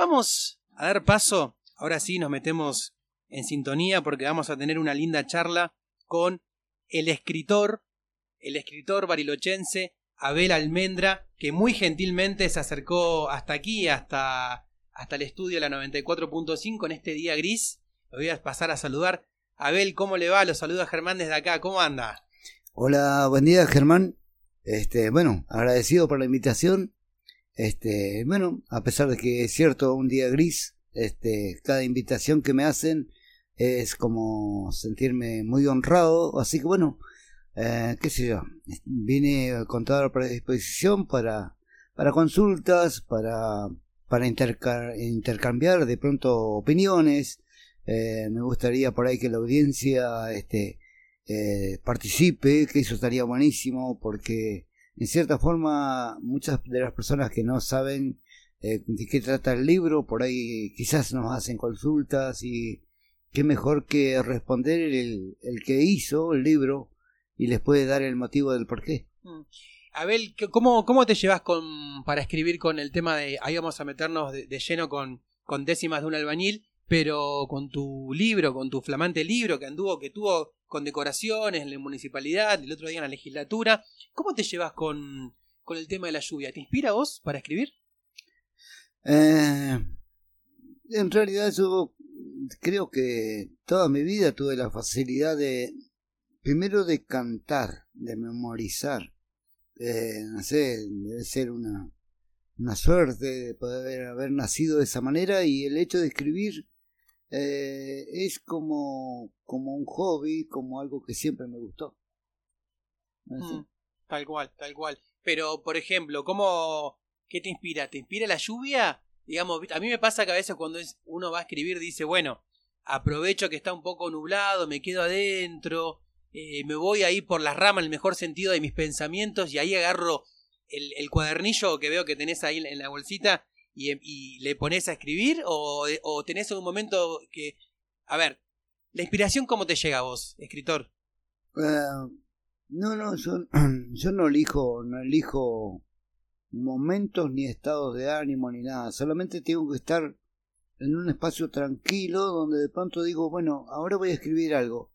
Vamos a dar paso, ahora sí nos metemos en sintonía porque vamos a tener una linda charla con el escritor, el escritor barilochense Abel Almendra, que muy gentilmente se acercó hasta aquí, hasta, hasta el estudio de la 94.5 en este día gris. Lo voy a pasar a saludar. Abel, ¿cómo le va? Lo saluda Germán desde acá. ¿Cómo anda? Hola, buen día Germán. Este, bueno, agradecido por la invitación. Este, bueno, a pesar de que es cierto un día gris, este, cada invitación que me hacen es como sentirme muy honrado, así que bueno, eh, qué sé yo, vine con toda la predisposición para, para consultas, para, para intercambiar de pronto opiniones, eh, me gustaría por ahí que la audiencia este, eh, participe, que eso estaría buenísimo, porque en cierta forma muchas de las personas que no saben eh, de qué trata el libro, por ahí quizás nos hacen consultas y qué mejor que responder el, que hizo el libro y les puede dar el motivo del por qué. Mm. Abel, ¿cómo, ¿cómo te llevas con, para escribir con el tema de, ahí vamos a meternos de, lleno con, con décimas de un albañil, pero con tu libro, con tu flamante libro que anduvo, que tuvo condecoraciones en la municipalidad, el otro día en la legislatura, ¿cómo te llevas con, con el tema de la lluvia? ¿Te inspira vos para escribir? Eh, en realidad yo creo que toda mi vida tuve la facilidad de, primero de cantar, de memorizar. Eh, no sé, debe ser una, una suerte de poder haber nacido de esa manera y el hecho de escribir eh, es como, como un hobby, como algo que siempre me gustó. Mm, tal cual, tal cual. Pero, por ejemplo, ¿cómo, ¿qué te inspira? ¿Te inspira la lluvia? Digamos, a mí me pasa que a veces cuando uno va a escribir dice, bueno, aprovecho que está un poco nublado, me quedo adentro, eh, me voy ahí por las ramas en el mejor sentido de mis pensamientos y ahí agarro el, cuadernillo que veo que tenés ahí en la bolsita y, le pones a escribir o, o tenés un momento que... A ver, ¿la inspiración cómo te llega a vos, escritor? Eh, no, no, yo, yo no elijo, no elijo momentos ni estados de ánimo ni nada, solamente tengo que estar en un espacio tranquilo donde de pronto digo, bueno, ahora voy a escribir algo.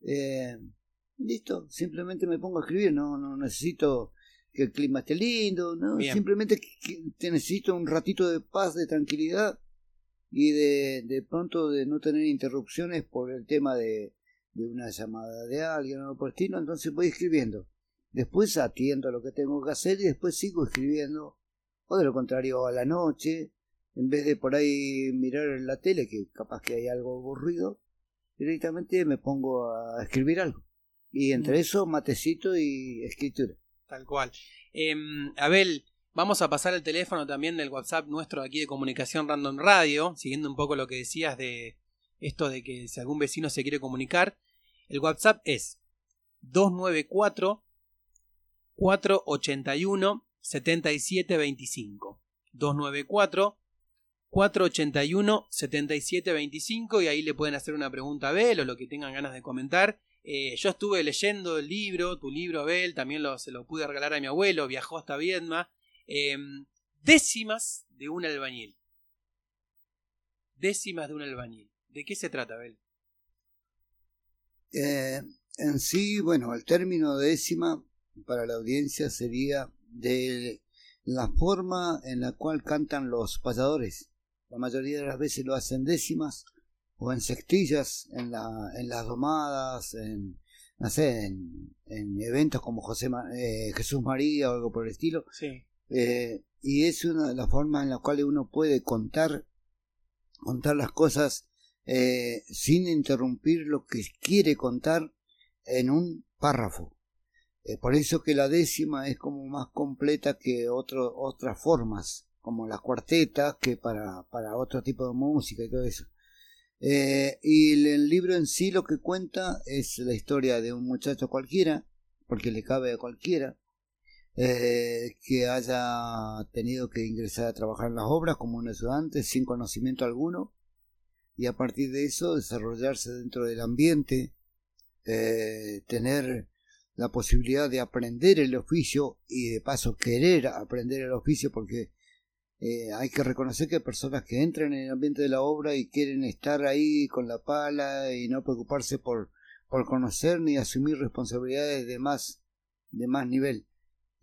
Eh, listo, simplemente me pongo a escribir, no, no necesito que el clima esté lindo, ¿no? Simplemente te necesito un ratito de paz, de tranquilidad y de, de pronto de no tener interrupciones por el tema de, de una llamada de alguien o por estilo, entonces voy escribiendo. Después atiendo a lo que tengo que hacer y después sigo escribiendo. O de lo contrario, a la noche, en vez de por ahí mirar en la tele, que capaz que hay algo aburrido, directamente me pongo a escribir algo. Y entre mm. eso, matecito y escritura. Tal cual. Em, Abel, vamos a pasar el teléfono también del WhatsApp nuestro aquí de Comunicación Random Radio, siguiendo un poco lo que decías de esto de que si algún vecino se quiere comunicar. El WhatsApp es 294 481 7725. 294 481 7725 y ahí le pueden hacer una pregunta a Abel o lo que tengan ganas de comentar. Eh, yo estuve leyendo el libro, tu libro, Abel, también lo, se lo pude regalar a mi abuelo, viajó hasta Viedma. Em, décimas de un albañil. Décimas de un albañil. ¿De qué se trata, Abel? Eh, en sí, bueno, el término décima para la audiencia sería de la forma en la cual cantan los payadores. La mayoría de las veces lo hacen décimas o en sextillas, en, la, en las domadas, en, no sé, en, en eventos como José, eh, Jesús María o algo por el estilo. Sí. Eh, y es una de las formas en las cuales uno puede contar, contar las cosas eh, sin interrumpir lo que quiere contar en un párrafo. por eso que la décima es como más completa que otro, otras formas, como la cuarteta, que para, para otro tipo de música y todo eso. Eh, y el, libro en sí lo que cuenta es la historia de un muchacho cualquiera, porque le cabe a cualquiera, eh, que haya tenido que ingresar a trabajar en las obras como un ayudante sin conocimiento alguno y a partir de eso desarrollarse dentro del ambiente, eh, tener la posibilidad de aprender el oficio y de paso querer aprender el oficio porque eh, hay que reconocer que hay personas que entran en el ambiente de la obra y quieren estar ahí con la pala y no preocuparse por, por conocer ni asumir responsabilidades de más, de más nivel.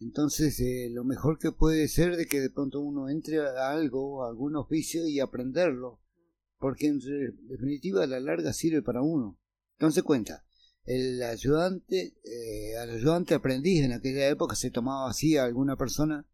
Entonces, eh, lo mejor que puede ser de que de pronto uno entre a algo, a algún oficio y aprenderlo, porque en definitiva a la larga sirve para uno. Entonces cuenta, el ayudante, eh, ayudante aprendiz en aquella época se tomaba así a alguna persona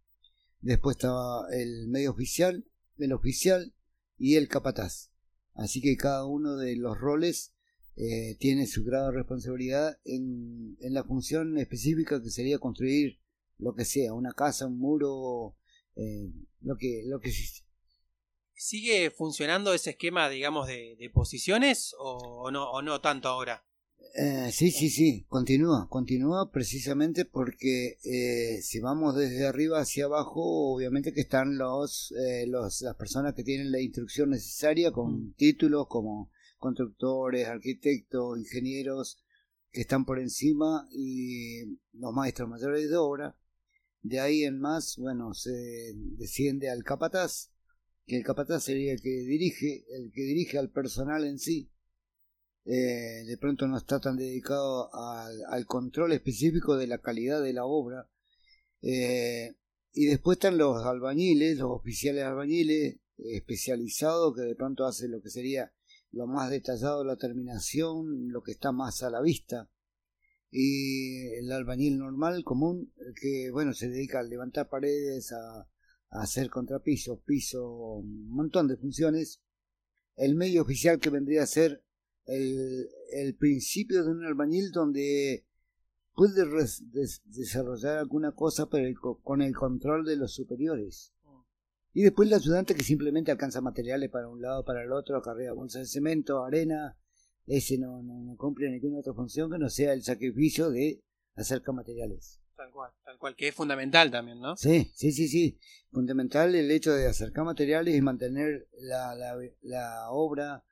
Después estaba el medio oficial, el oficial y el capataz. Así que cada uno de los roles eh, tiene su grado de responsabilidad en, en, la función específica que sería construir lo que sea, una casa, un muro, eh, lo que lo que existe. ¿Sigue funcionando ese esquema, digamos, de, de posiciones o, no, o no tanto ahora? Eh, sí, sí, sí, continúa, continúa precisamente porque eh, si vamos desde arriba hacia abajo, obviamente que están los, eh, los las personas que tienen la instrucción necesaria con mm. títulos como constructores, arquitectos, ingenieros que están por encima y los maestros mayores de obra. De ahí en más, bueno, se desciende al capataz, que el capataz sería el que dirige, el que dirige al personal en sí eh, de pronto no está tan dedicado al, control específico de la calidad de la obra. Eh, y después están los albañiles, los oficiales albañiles especializados que de pronto hacen lo que sería lo más detallado la terminación, lo que está más a la vista. Y el albañil normal, común, que bueno, se dedica a levantar paredes, a, a hacer contrapisos, piso, un montón de funciones. El medio oficial que vendría a ser el, el principio de un albañil donde puede desarrollar alguna cosa pero con el control de los superiores. Mm. Y después el ayudante que simplemente alcanza materiales para un lado, para el otro, carrera bolsas de cemento, arena, ese no, no, cumple ninguna otra función que no sea el sacrificio de acercar materiales. Tal cual, tal cual, que es fundamental también, ¿no? Sí, sí, sí, sí. Fundamental el hecho de acercar materiales y mantener la, la, la obra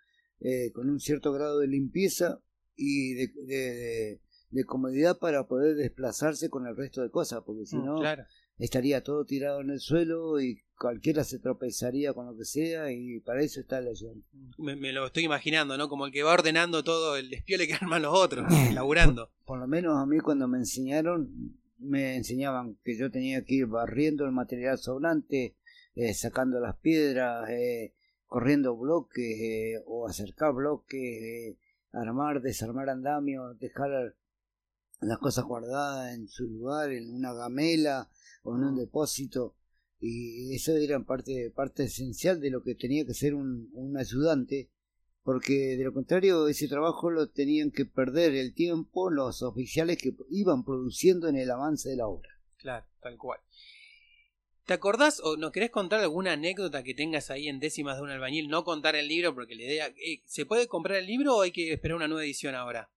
eh, con un cierto grado de limpieza y de, de, comodidad para poder desplazarse con el resto de cosas, porque si mm, no estaría todo tirado en el suelo y cualquiera se tropezaría con lo que sea y para eso está la ayuda. Me, me, lo estoy imaginando, ¿no? Como el que va ordenando todo el despiole que arman los otros, laburando. Por, lo menos a mí cuando me enseñaron, me enseñaban que yo tenía que ir barriendo el material sobrante, eh, sacando las piedras, eh, corriendo bloques eh, o acercar bloques, eh, armar, desarmar andamios, dejar las cosas guardadas en su lugar, en una gamela o en un depósito. Y eso era parte, parte esencial de lo que tenía que ser un, un ayudante, porque de lo contrario ese trabajo lo tenían que perder el tiempo los oficiales que iban produciendo en el avance de la obra. Claro, tal cual. ¿Te acordás o nos querés contar alguna anécdota que tengas ahí en décimas de un albañil? No contar el libro porque la idea... Eh, ¿Se puede comprar el libro o hay que esperar una nueva edición ahora?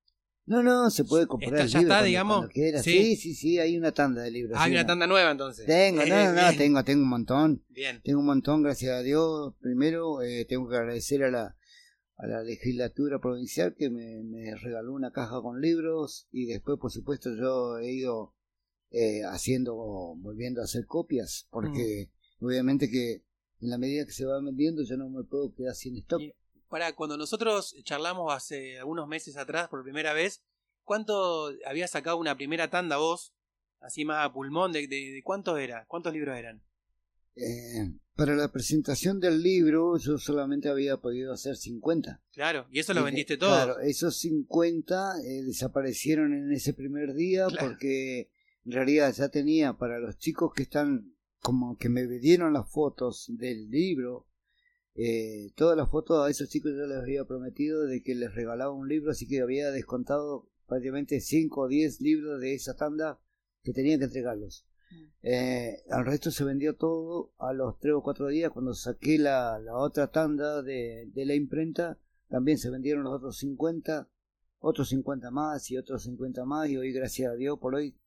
No, no, se puede comprar el ya libro. Ya está, digamos. ¿Sí? ¿Sí? sí, hay una tanda de libros. hay una tanda nueva entonces. Tengo, no, no, tengo, tengo un montón. Bien. Tengo un montón, gracias a Dios. Primero, eh, tengo que agradecer a la, a la legislatura provincial que me, me regaló una caja con libros y después, por supuesto, yo he ido eh, haciendo, volviendo a hacer copias, porque obviamente que en la medida que se va vendiendo yo no me puedo quedar sin stock. para cuando nosotros charlamos hace algunos meses atrás por primera vez, ¿cuánto había sacado una primera tanda vos? Así más a pulmón, ¿de, de, cuántos era? ¿Cuántos libros eran? Eh, para la presentación del libro yo solamente había podido hacer 50. Claro, y eso lo vendiste todo. Claro, esos 50 eh, desaparecieron en ese primer día porque en realidad ya tenía para los chicos que están como que me dieron las fotos del libro eh, todas las fotos a esos chicos yo les había prometido de que les regalaba un libro así que había descontado prácticamente 5 o 10 libros de esa tanda que tenía que entregarlos mm. eh, al resto se vendió todo a los 3 o 4 días cuando saqué la, la otra tanda de, de la imprenta también se vendieron los otros 50 otros 50 más y otros 50 más y hoy gracias a Dios por hoy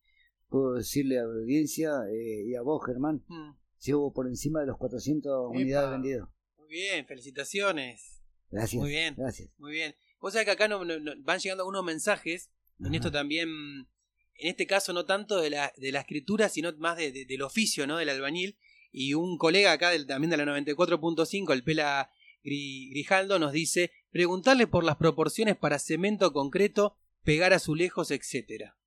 puedo decirle a la audiencia eh, y a vos, Germán, mm. si hubo por encima de los 400 unidades vendidas. Muy bien, felicitaciones. Gracias. Muy bien, gracias. Muy bien. Vos sabés que acá no, van llegando algunos mensajes, en esto también, en este caso no tanto de la, de la escritura, sino más de, del oficio, ¿no? Del albañil. Y un colega acá del, también de la 94.5, el Pela Grijaldo, nos dice, preguntarle por las proporciones para cemento concreto, pegar azulejos, etcétera.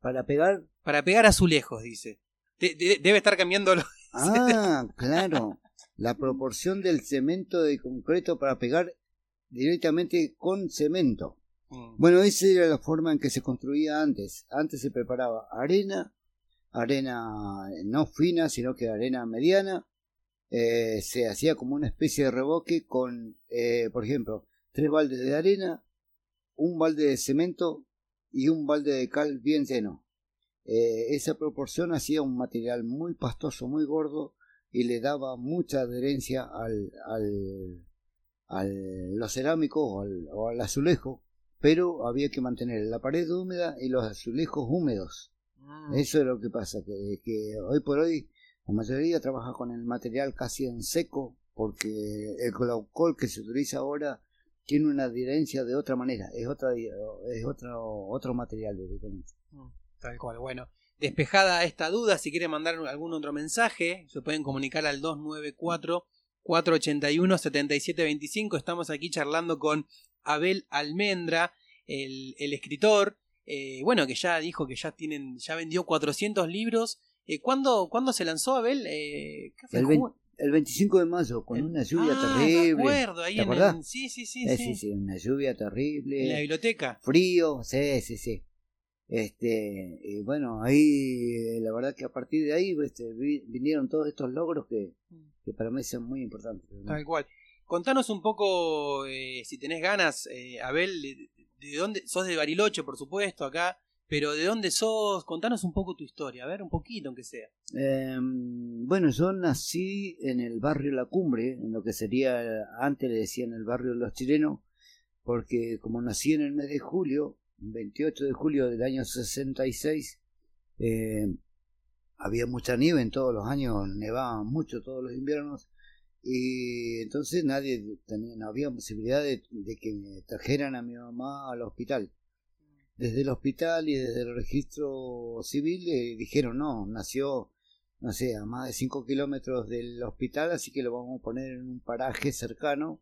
¿Para pegar? Para pegar azulejos, dice. debe estar cambiándolo. Ah, claro. La proporción del cemento de concreto para pegar directamente con cemento. Mm. Bueno, esa era la forma en que se construía antes. Antes se preparaba arena, arena no fina, sino que arena mediana. Eh, se hacía como una especie de revoque con, eh, por ejemplo, tres baldes de arena, un balde de cemento y un balde de cal bien lleno. Eh, esa proporción hacía un material muy pastoso, muy gordo y le daba mucha adherencia al, al, al lo cerámico o al, o al azulejo, pero había que mantener la pared húmeda y los azulejos húmedos. Mm. Eso es lo que pasa, que, que hoy por hoy la mayoría trabaja con el material casi en seco, porque el glaucol que se utiliza ahora tiene una adherencia de otra manera, es otra es otro otro material de diferencia. Mm, tal cual, bueno. Despejada esta duda, si quieren mandar algún otro mensaje, se pueden comunicar al 294 481 7725. Estamos aquí charlando con Abel Almendra, el, el escritor, eh, bueno, que ya dijo que ya tienen, ya vendió 400 libros. Eh, ¿cuándo, ¿Cuándo se lanzó Abel? Eh, el, 25 de mayo, con una lluvia ah, terrible. acuerdo, ahí en sí, sí, sí, sí. Sí, sí, una lluvia terrible. En la biblioteca. Frío, sí, sí, sí. Este, y bueno, ahí la verdad que a partir de ahí este, vinieron todos estos logros que, mm. que para mí son muy importantes. Tal cual. Contanos un poco, si tenés ganas, Abel, de dónde, sos de Bariloche, por supuesto, acá, pero ¿de dónde sos? Contanos un poco tu historia, a ver, un poquito aunque sea. Em, bueno, yo nací en el barrio La Cumbre, en lo que sería, antes le decían el barrio de los chilenos, porque como nací en el mes de julio, 28 de julio del año 66, eh, había mucha nieve en todos los años, nevaba mucho todos los inviernos, y entonces nadie tenía, no había posibilidad de, que me trajeran a mi mamá al hospital. Desde el hospital y desde el registro civil dijeron no, nació, no sé, a más de 5 kilómetros del hospital, así que lo vamos a poner en un paraje cercano.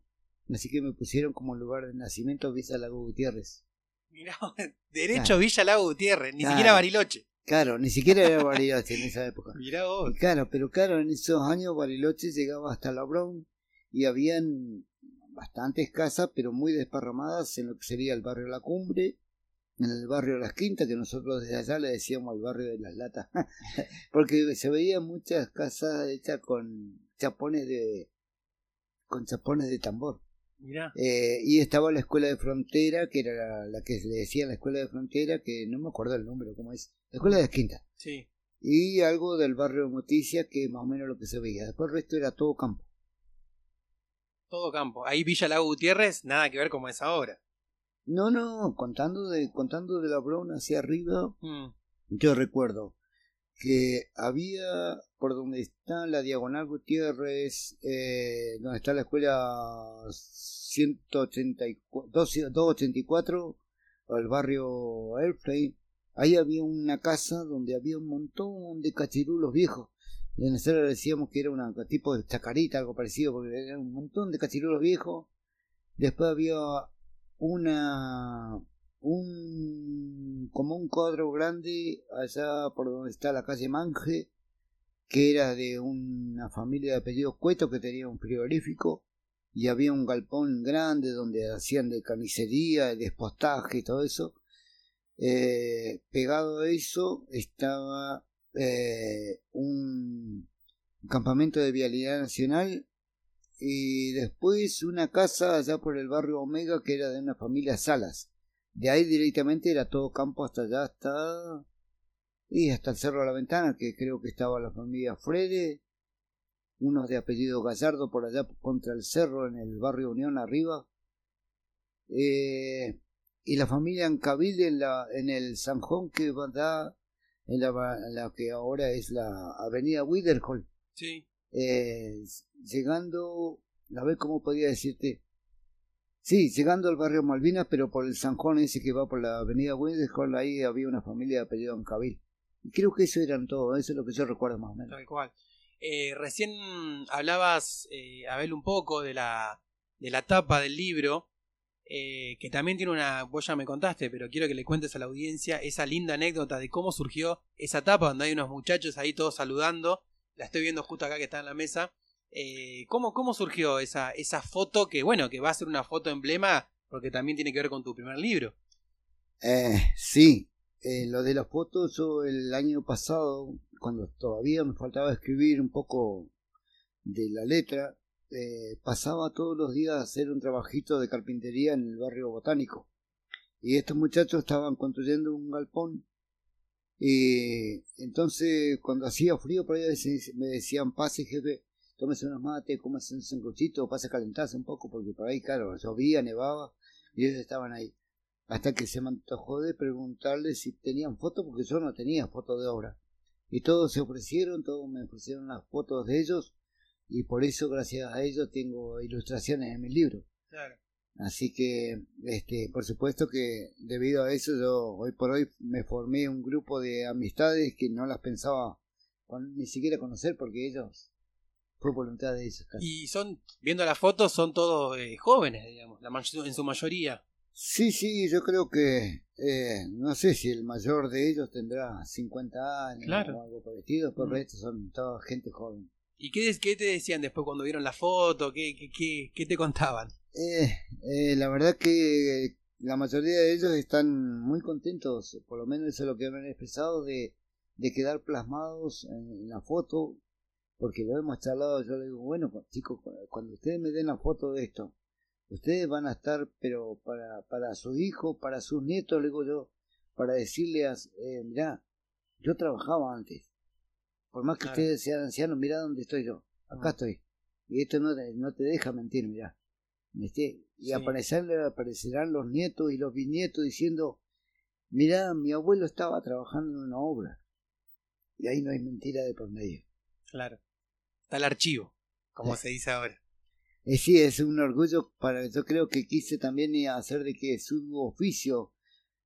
Así que me pusieron como lugar de nacimiento Villa Lago Gutiérrez. Mirá, derecho Villa Lago Gutiérrez, ni siquiera Bariloche. Claro, ni siquiera era Bariloche en esa época. Mirá vos. claro, pero claro, en esos años Bariloche llegaba hasta la Brown y habían bastantes casas, pero muy desparramadas en lo que sería el barrio La Cumbre, en el barrio Las Quintas, que nosotros desde allá le decíamos al barrio de las latas, porque se veían muchas casas hechas con chapones de con chapones de tambor. Eh, y estaba la escuela de frontera, que era la, que le decía la escuela de frontera, que no me acuerdo el nombre, ¿cómo es? La escuela de Esquinta. Sí. Y algo del barrio de Moticia, que más o menos lo que se veía. Después el resto era todo campo. Todo campo. Ahí Villa Lago Gutiérrez, nada que ver como es ahora. No, no, contando de, contando de la Brona hacia arriba, mm. yo recuerdo que había por donde está la Diagonal Gutiérrez, eh, donde está la escuela 184, 284, el barrio Airplay, ahí había una casa donde había un montón de cachirulos viejos. Y nosotros decíamos que era un tipo de chacarita, algo parecido, porque era un montón de cachirulos viejos. Después había una un como un cuadro grande allá por donde está la calle Manje que era de una familia de apellido Cueto que tenía un frigorífico y había un galpón grande donde hacían de carnicería, de despostaje y todo eso. Eh, pegado a eso estaba eh, un campamento de vialidad nacional y después una casa allá por el barrio Omega que era de una familia Salas. De ahí directamente era todo campo hasta allá, hasta y hasta el Cerro de la Ventana, que creo que estaba la familia Frede, unos de apellido Gallardo por allá contra el cerro en el barrio Unión arriba, eh, y la familia Ancabil en, la, en el Sanjón que da en la, que ahora es la avenida Widerhall. Sí. Eh, llegando, a ver cómo podría decirte, Sí, llegando al barrio Malvinas, pero por el Sanjón ese que va por la avenida Widerhall, ahí había una familia de apellido Ancabil. Creo que eso eran todo, eso es lo que yo recuerdo más o menos. Tal cual. Eh, recién hablabas, eh, Abel, un poco de la, de la tapa del libro, eh, que también tiene una, vos ya me contaste, pero quiero que le cuentes a la audiencia esa linda anécdota de cómo surgió esa tapa, donde hay unos muchachos ahí todos saludando, la estoy viendo justo acá que está en la mesa. ¿cómo, ¿Cómo surgió esa, esa foto que, bueno, que va a ser una foto emblema, porque también tiene que ver con tu primer libro? sí, lo de las fotos, yo el año pasado cuando todavía me faltaba escribir un poco de la letra, eh, pasaba todos los días a hacer un trabajito de carpintería en el barrio botánico. Y estos muchachos estaban construyendo un galpón. Y entonces, cuando hacía frío, por ahí me decían: Pase, jefe, tómese unos mates, cómese un sancochito, pase a calentarse un poco, porque por ahí, claro, llovía, nevaba, y ellos estaban ahí. Hasta que se me antojó de preguntarles si tenían fotos, porque yo no tenía foto de obra y todos se ofrecieron, todos me ofrecieron las fotos de ellos y por eso gracias a ellos tengo ilustraciones en mi libro. Así que, este, por supuesto que debido a eso yo hoy por hoy me formé un grupo de amistades que no las pensaba ni siquiera conocer porque ellos fue voluntad de ellos. Y son, viendo las fotos, son todos eh, jóvenes, digamos, la en su mayoría. Sí, sí, yo creo que eh, no sé si el mayor de ellos tendrá 50 años o algo parecido, pero mm. son toda gente joven. ¿Y qué, te decían después cuando vieron la foto? ¿Qué, te contaban? Eh, eh, la verdad que la mayoría de ellos están muy contentos, por lo menos eso es lo que me han expresado, de, quedar plasmados en, la foto, porque lo hemos charlado, yo le digo, bueno chicos, cuando ustedes me den la foto de esto, ustedes van a estar, pero para, para su hijo, para sus nietos, le digo yo, para decirles, eh, mirá, yo trabajaba antes. Por más que ustedes sean ancianos, mirá dónde estoy yo. Acá ah. estoy. Y esto no, no te deja mentir, mirá. Y aparecerán los nietos y los bisnietos diciendo, mirá, mi abuelo estaba trabajando en una obra. Y ahí no hay mentira de por medio. Claro. Está el archivo, como se dice ahora. Eh, sí, es un orgullo para yo creo que quise también hacer de que su oficio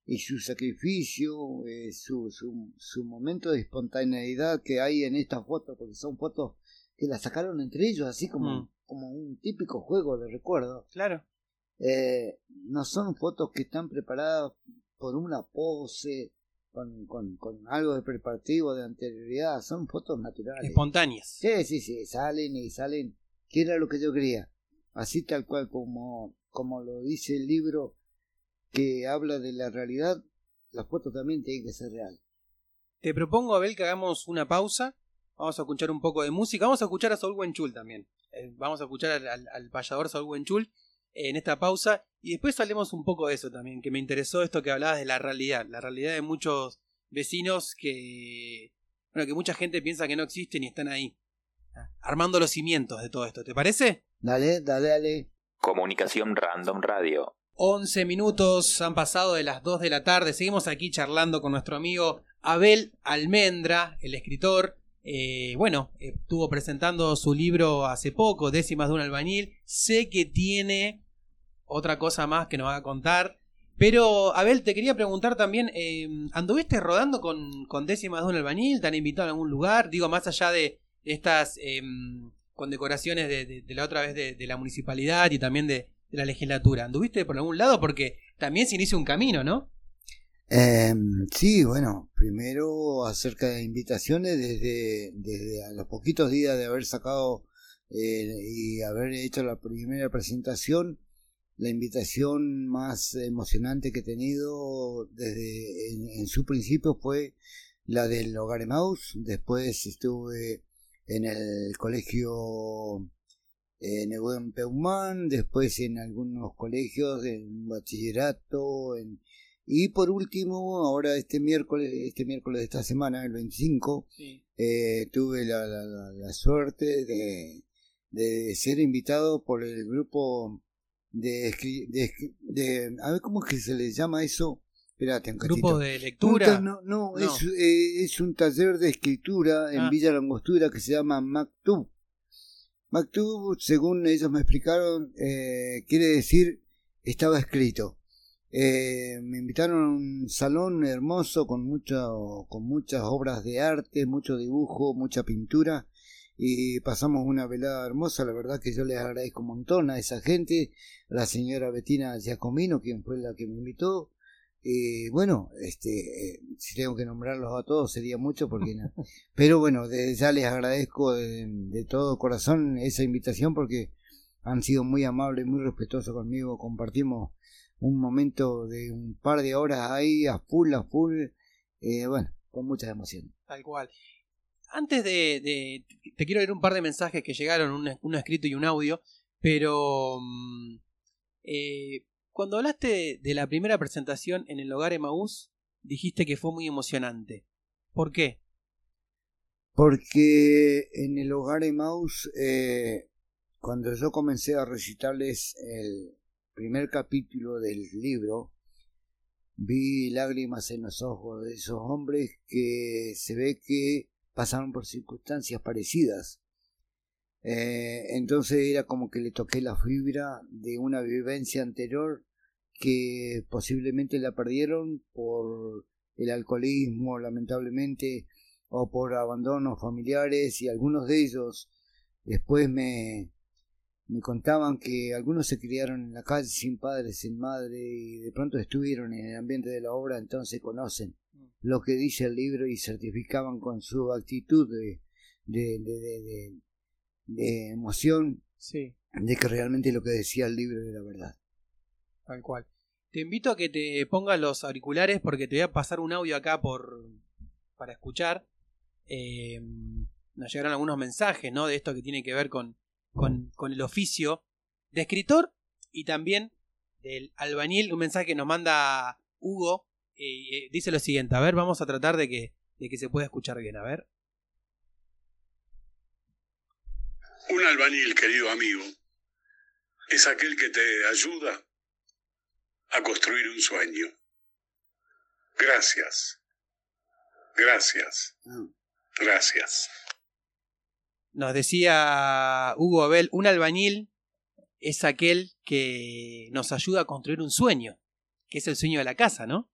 y su sacrificio, eh, su, su, su, momento de espontaneidad que hay en estas fotos, porque son fotos que las sacaron entre ellos, así como, mm. como un típico juego de recuerdo. Claro. Eh, no son fotos que están preparadas por una pose, con, con, con algo de preparativo, de anterioridad, son fotos naturales. Espontáneas. Sí, sí, sí, salen y salen que era lo que yo quería. Así tal cual como, como lo dice el libro que habla de la realidad, la foto también tiene que ser real. Te propongo, Abel, que hagamos una pausa. Vamos a escuchar un poco de música. Vamos a escuchar a Saul Wenchul también. Eh, vamos a escuchar al, al, payador Saul Wenchul en esta pausa. Y después salemos un poco de eso también, que me interesó esto que hablabas de la realidad. La realidad de muchos vecinos que. Bueno, que mucha gente piensa que no existen y están ahí armando los cimientos de todo esto. ¿Te parece? Dale, dale, dale. Comunicación Random Radio. 11 minutos han pasado de las 2 de la tarde. Seguimos aquí charlando con nuestro amigo Abel Almendra, el escritor. Eh, bueno, estuvo presentando su libro hace poco, Décimas de un albañil. Sé que tiene otra cosa más que nos va a contar. Pero, Abel, te quería preguntar también, eh, ¿anduviste rodando con, con Décimas de un albañil? ¿Te han invitado a algún lugar? Digo, más allá de, estas em, condecoraciones de, la otra vez de, la municipalidad y también de, la legislatura. ¿Anduviste por algún lado? Porque también se inicia un camino, ¿no? Em, sí, bueno, primero acerca de invitaciones, desde, desde a los poquitos días de haber sacado eh, y haber hecho la primera presentación, la invitación más emocionante que he tenido desde en, su principio fue la del Hogar Emaus, después estuve en el colegio en el Peumán, después en algunos colegios, en bachillerato, en, y por último, ahora este miércoles, este miércoles de esta semana, el 25, eh, tuve la, la, suerte de, de, ser invitado por el grupo de, de, a ver cómo es que se les llama eso, ¿Grupo de lectura? no, no, Es, eh, es, un taller de escritura en ah. Villa Langostura que se llama Mactub. Mactub, según ellos me explicaron, eh, quiere decir estaba escrito. Eh, me invitaron a un salón hermoso con, mucho, con muchas obras de arte, mucho dibujo, mucha pintura. y pasamos una velada hermosa, la verdad que yo les agradezco un montón a esa gente, a la señora Betina Giacomino, quien fue la que me invitó, y bueno, este, eh, si tengo que nombrarlos a todos sería mucho porque no. Pero bueno, desde ya les agradezco de, todo corazón esa invitación porque han sido muy amables, muy respetuosos conmigo. Compartimos un momento de un par de horas ahí a full, a full. Eh, bueno, con mucha emoción. Tal cual. Antes de, Te quiero leer un par de mensajes que llegaron, un, escrito y un audio, pero... Mm, eh, cuando hablaste de la primera presentación en el hogar Emaús, dijiste que fue muy emocionante. ¿Por qué? Porque en el hogar Emaús, eh, cuando yo comencé a recitarles el primer capítulo del libro, vi lágrimas en los ojos de esos hombres que se ve que pasaron por circunstancias parecidas eh, entonces era como que le toqué la fibra de una vivencia anterior que posiblemente la perdieron por el alcoholismo, lamentablemente, o por abandonos familiares y algunos de ellos después me, me contaban que algunos se criaron en la calle sin padres, sin madre y de pronto estuvieron en el ambiente de la obra, entonces conocen lo que dice el libro y certificaban con su actitud de emoción sí. de que realmente lo que decía el libro era verdad. Tal cual. Te invito a que te pongas los auriculares porque te voy a pasar un audio acá por para escuchar. Eh, nos llegaron algunos mensajes, ¿no? De esto que tiene que ver con, con, el oficio de escritor y también del albañil. Un mensaje que nos manda Hugo. Eh, dice lo siguiente. A ver, vamos a tratar de que, de que se pueda escuchar bien. A ver. Un albañil, querido amigo, es aquel que te ayuda a construir un sueño. Gracias. Gracias. Gracias. Nos decía Hugo Abel, un albañil es aquel que nos ayuda a construir un sueño, que es el sueño de la casa, ¿no?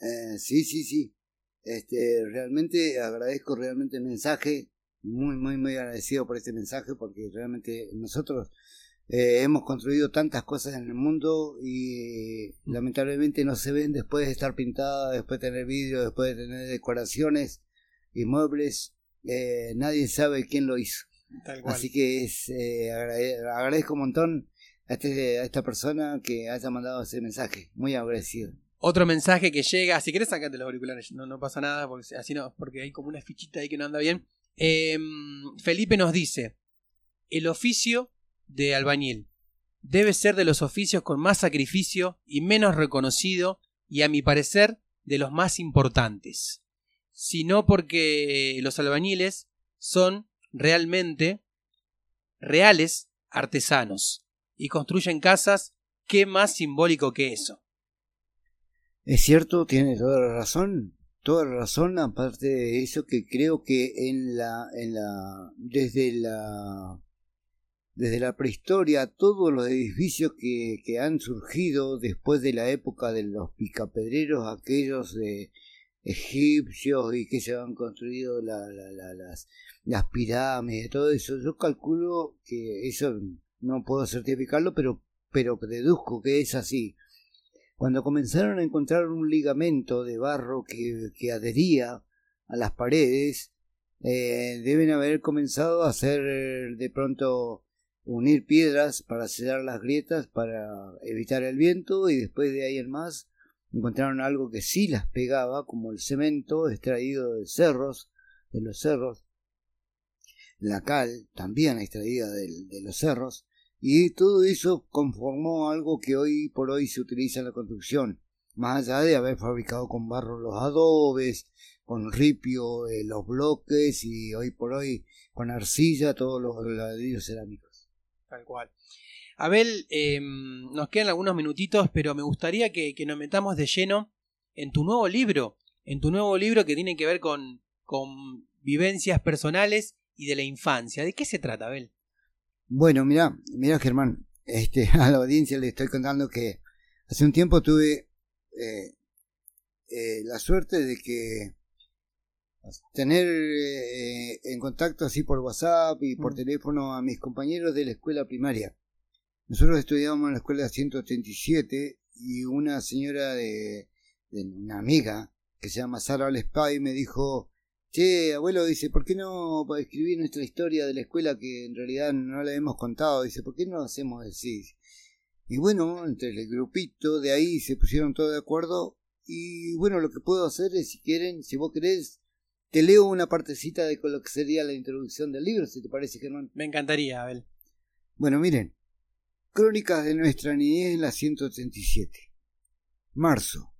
Eh, sí, sí, sí. Este, realmente agradezco realmente el mensaje muy, muy, muy agradecido por este mensaje porque realmente nosotros eh, hemos construido tantas cosas en el mundo y lamentablemente no se ven después de estar pintada, después de tener vidrio, después de tener decoraciones y muebles. Eh, nadie sabe quién lo hizo. Así que es, eh, agradezco un montón a, este, a esta persona que haya mandado ese mensaje. Muy agradecido. Otro mensaje que llega, si querés sacate los auriculares, no, no pasa nada, porque así no, porque hay como una fichita ahí que no anda bien. Em, Felipe nos dice, el oficio de albañil debe ser de los oficios con más sacrificio y menos reconocido y a mi parecer de los más importantes, sino porque los albañiles son realmente reales artesanos y construyen casas, ¿qué más simbólico que eso? Es cierto, tiene toda la razón toda la razón, aparte de eso que creo que en la, en la, desde la, desde la prehistoria, todos los edificios que, que han surgido después de la época de los picapedreros, aquellos de egipcios y que se han construido la, la, las, las pirámides, todo eso, yo calculo que eso no puedo certificarlo, pero, pero deduzco que es así cuando comenzaron a encontrar un ligamento de barro que, adhería a las paredes, eh, deben haber comenzado a hacer de pronto unir piedras para sellar las grietas para evitar el viento y después de ahí en más encontraron algo que sí las pegaba como el cemento extraído de cerros de los cerros. La cal también extraída de los cerros y todo eso conformó algo que hoy por hoy se utiliza en la construcción, más allá de haber fabricado con barro los adobes, con ripio eh, los bloques y hoy por hoy con arcilla todos los ladrillos cerámicos. Tal cual. Abel, em, nos quedan algunos minutitos, pero me gustaría que, nos metamos de lleno en tu nuevo libro, en tu nuevo libro que tiene que ver con, con vivencias personales y de la infancia. ¿De qué se trata, Abel? Bueno, mira, mira Germán, este, a la audiencia le estoy contando que hace un tiempo tuve eh, eh, la suerte de que tener eh, en contacto así por WhatsApp y por Mm. teléfono a mis compañeros de la escuela primaria. Nosotros estudiábamos en la escuela 187 y una señora de, de una amiga que se llama Sara Lespay me dijo, che, abuelo, dice, ¿por qué no escribir nuestra historia de la escuela que en realidad no la hemos contado? Dice, ¿por qué no hacemos así? Y bueno, entre el grupito de ahí se pusieron todos de acuerdo y bueno, lo que puedo hacer es, si quieren, si vos querés, te leo una partecita de lo que sería la introducción del libro, si te parece, Germán. Me encantaría, Abel. Bueno, miren. Crónicas de nuestra niñez, la 137. Marzo.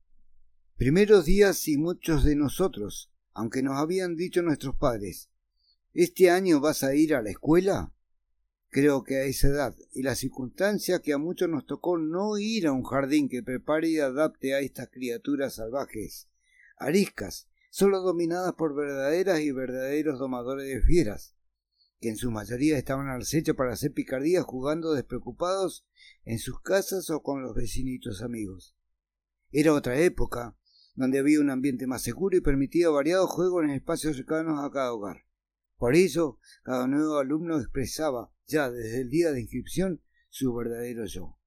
Primeros días y muchos de nosotros, aunque nos habían dicho nuestros padres, ¿este año vas a ir a la escuela? Creo que a esa edad y la circunstancia que a muchos nos tocó no ir a un jardín que prepare y adapte a estas criaturas salvajes, ariscas, solo dominadas por verdaderas y verdaderos domadores de fieras, que en su mayoría estaban al acecho para hacer picardías jugando despreocupados en sus casas o con los vecinitos amigos. Era otra época, donde había un ambiente más seguro y permitía variados juegos en espacios cercanos a cada hogar. Por eso, cada nuevo alumno expresaba, ya desde el día de inscripción, su verdadero yo.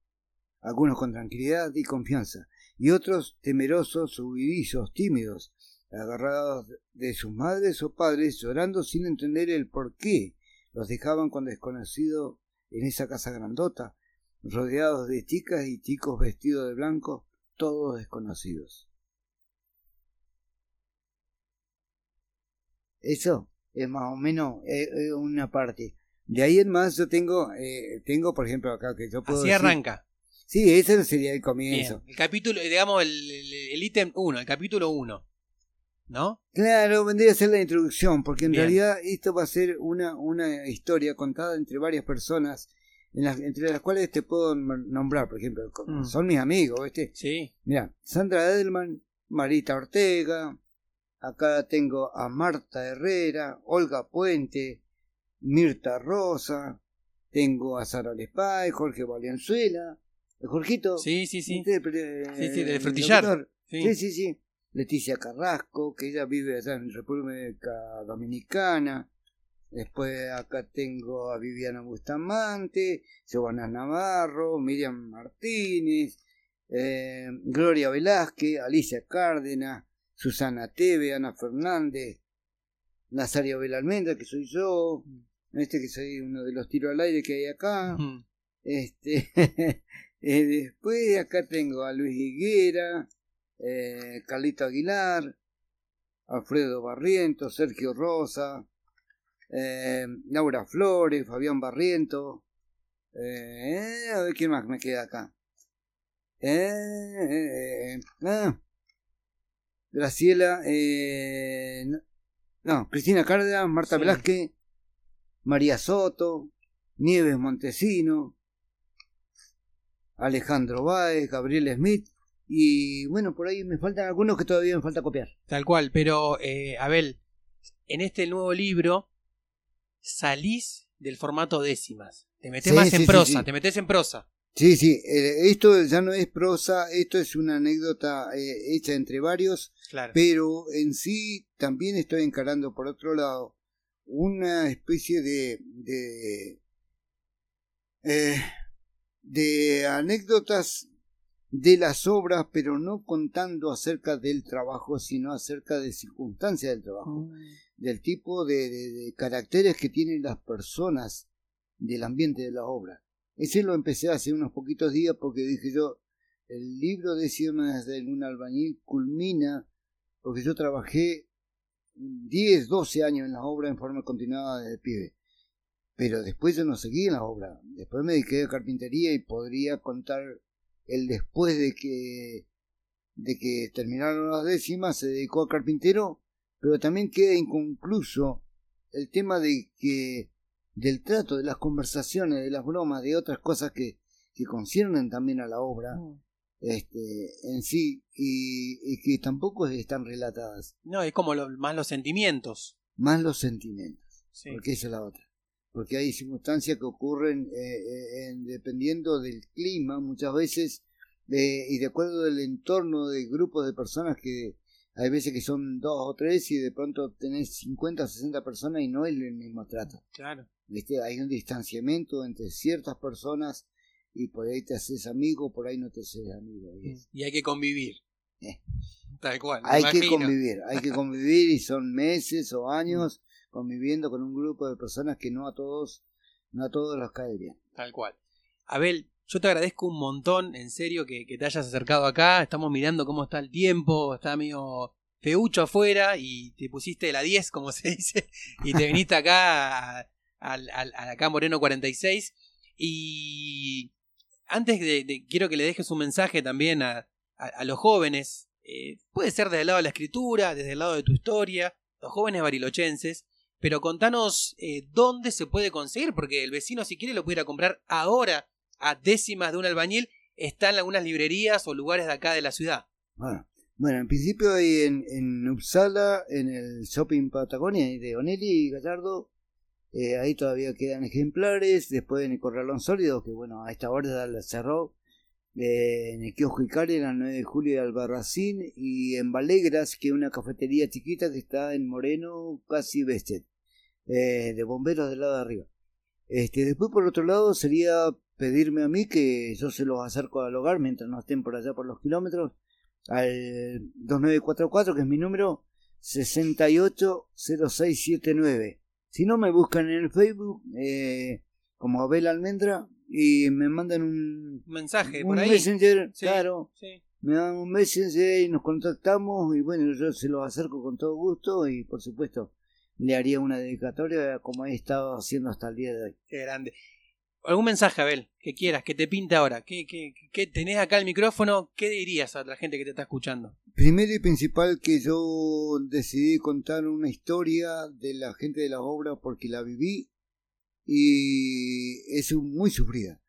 Algunos con tranquilidad y confianza, y otros temerosos, huidizos, tímidos, agarrados de sus madres o padres, llorando sin entender el por qué los dejaban con desconocido en esa casa grandota, rodeados de chicas y chicos vestidos de blanco, todos desconocidos. Eso es más o menos eh, eh, una parte. De ahí en más yo tengo, eh, tengo por ejemplo acá que yo puedo Así decir- arranca. Sí, ese sería el Bien. comienzo. El capítulo, digamos, el, ítem 1, el capítulo 1. ¿No? Claro, vendría a ser la introducción, porque en Bien. realidad esto va a ser una, una historia contada entre varias personas, en las, entre las cuales te puedo nom- nombrar, por ejemplo, Mm. son mis amigos, ¿viste? Sí. Mira, Sandra Edelman, Marita Ortega, acá tengo a Marta Herrera, Olga Puente, Mirta Rosa, tengo a Sara Lespay, Jorge Valenzuela, el Jorgito. Sí, sí, sí. Sí, sí, del el frutillar. Sí, sí, sí. Leticia Carrasco, que ella vive allá en República Dominicana. Después acá tengo a Viviana Bustamante, Giovanna Navarro, Miriam Martínez, eh, Gloria Velázquez, Alicia Cárdenas, Susana Teve, Ana Fernández, Nazario Belalmendra, que soy yo, este que soy uno de los tiros al aire que hay acá. Mm. Este, eh, después acá tengo a Luis Higuera, eh, Carlito Aguilar, Alfredo Barriento, Sergio Rosa, eh, Laura Flores, Fabián Barriento, eh, a ver quién más me queda acá. Eh, eh, eh, ah, Graciela, eh, no, Cristina Cárdenas, Marta Sí. Velázquez, María Soto, Nieves Montesino, Alejandro Báez, Gabriel Smith, y bueno, por ahí me faltan algunos que todavía me falta copiar. Tal cual, pero eh, Abel, en este nuevo libro salís del formato décimas. Te metes Sí, más en sí, prosa, te metes en prosa. Sí, sí, eh, esto ya no es prosa, esto es una anécdota eh, hecha entre varios, Claro. pero en sí también estoy encarando por otro lado una especie de de, eh, de anécdotas de las obras, pero no contando acerca del trabajo, sino acerca de circunstancias del trabajo, del tipo de, de- de caracteres que tienen las personas del ambiente de la obra. Ese lo empecé hace unos poquitos días porque dije yo, el libro de Sierras de un albañil culmina porque yo trabajé 10, 12 años en la obra en forma continuada desde pibe. Pero después yo no seguí en la obra. Después me dediqué a carpintería y podría contar el después de que de que terminaron las décimas se dedicó a carpintero, pero también queda inconcluso el tema de que del trato, de las conversaciones, de las bromas, de otras cosas que, que conciernen también a la obra este, en sí y, y que tampoco están relatadas, No, es como lo- más los sentimientos. más los sentimientos, Sí. porque esa es la otra. Porque hay circunstancias que ocurren eh, eh, en- dependiendo del clima muchas veces eh, y de acuerdo del entorno de grupos de personas que, Hay veces que son dos o tres y de pronto tenés 50 o 60 personas y no es el mismo trato. Claro. ¿Viste? Hay un distanciamiento entre ciertas personas y por ahí te haces amigo, por ahí no te haces amigo. Y hay que convivir. Eh. Tal cual. Hay que convivir, hay que convivir y son meses o años conviviendo con un grupo de personas que no a todos, no a todos los cae bien. Tal cual. Abel, yo te agradezco un montón, en serio, que, te hayas acercado acá. Estamos mirando cómo está el tiempo, está medio feucho afuera y te pusiste la 10, como se dice, y te viniste acá a, acá Moreno 46. Y antes de, quiero que le dejes un mensaje también a, los jóvenes. Eh, puede ser desde el lado de la escritura, desde el lado de tu historia, los jóvenes barilochenses. Pero contanos eh, dónde se puede conseguir, porque el vecino si quiere lo pudiera comprar ahora a décimas de un albañil, está en algunas librerías o lugares de acá de la ciudad. Bueno, bueno en principio hay en, en Uppsala, en el Shopping Patagonia de Onelli y Gallardo, eh, ahí todavía quedan ejemplares, después en el Corralón Sólido, que bueno, a esta hora la cerró, eh, en el kiosco Icari, en la 9 de julio de Albarracín, y en Valegras, que es una cafetería chiquita que está en Moreno, casi Bestet, eh, de bomberos del lado de arriba. Este, después por otro lado sería pedirme a mí que yo se los acerco al hogar mientras no estén por allá por los kilómetros al 2944 que es mi número 680679 si no me buscan en el Facebook eh, como Abel Almendra y me mandan un mensaje un messenger claro me dan un messenger y nos contactamos y bueno yo se los acerco con todo gusto y por supuesto le haría una dedicatoria como he estado haciendo hasta el día de hoy qué grande algún mensaje, Abel, que quieras, que te pinte ahora. ¿Qué, qué, qué tenés acá el micrófono? ¿Qué dirías a la gente que te está escuchando? Primero y principal que yo decidí contar una historia de la gente de la obra porque la viví y es muy sufrida,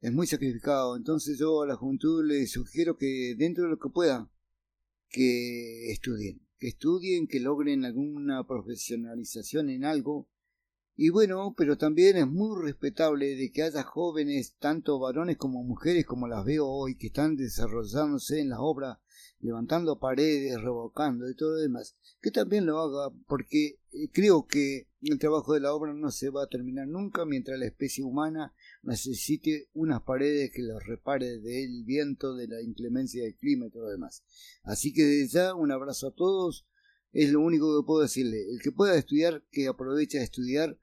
es muy sacrificado. Entonces yo a la juventud les sugiero que dentro de lo que puedan, que estudien, que estudien, que logren alguna profesionalización en algo y bueno, pero también es muy respetable de que haya jóvenes, tanto varones como mujeres, como las veo hoy, que están desarrollándose en la obra, levantando paredes, revocando y todo lo demás, que también lo haga, porque eh, creo que el trabajo de la obra no se va a terminar nunca mientras la especie humana necesite unas paredes que las repare del viento, de la inclemencia del clima y todo lo demás. Así que desde ya un abrazo a todos, es lo único que puedo decirle. El que pueda estudiar, que aproveche a estudiar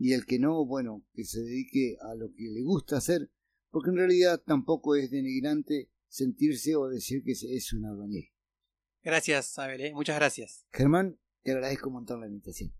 y el que no, bueno, que se dedique a lo que le gusta hacer, porque en realidad tampoco es denigrante sentirse o decir que es un albañil. Gracias, Abel, ¿eh? muchas gracias. Germán, te agradezco un montón la invitación.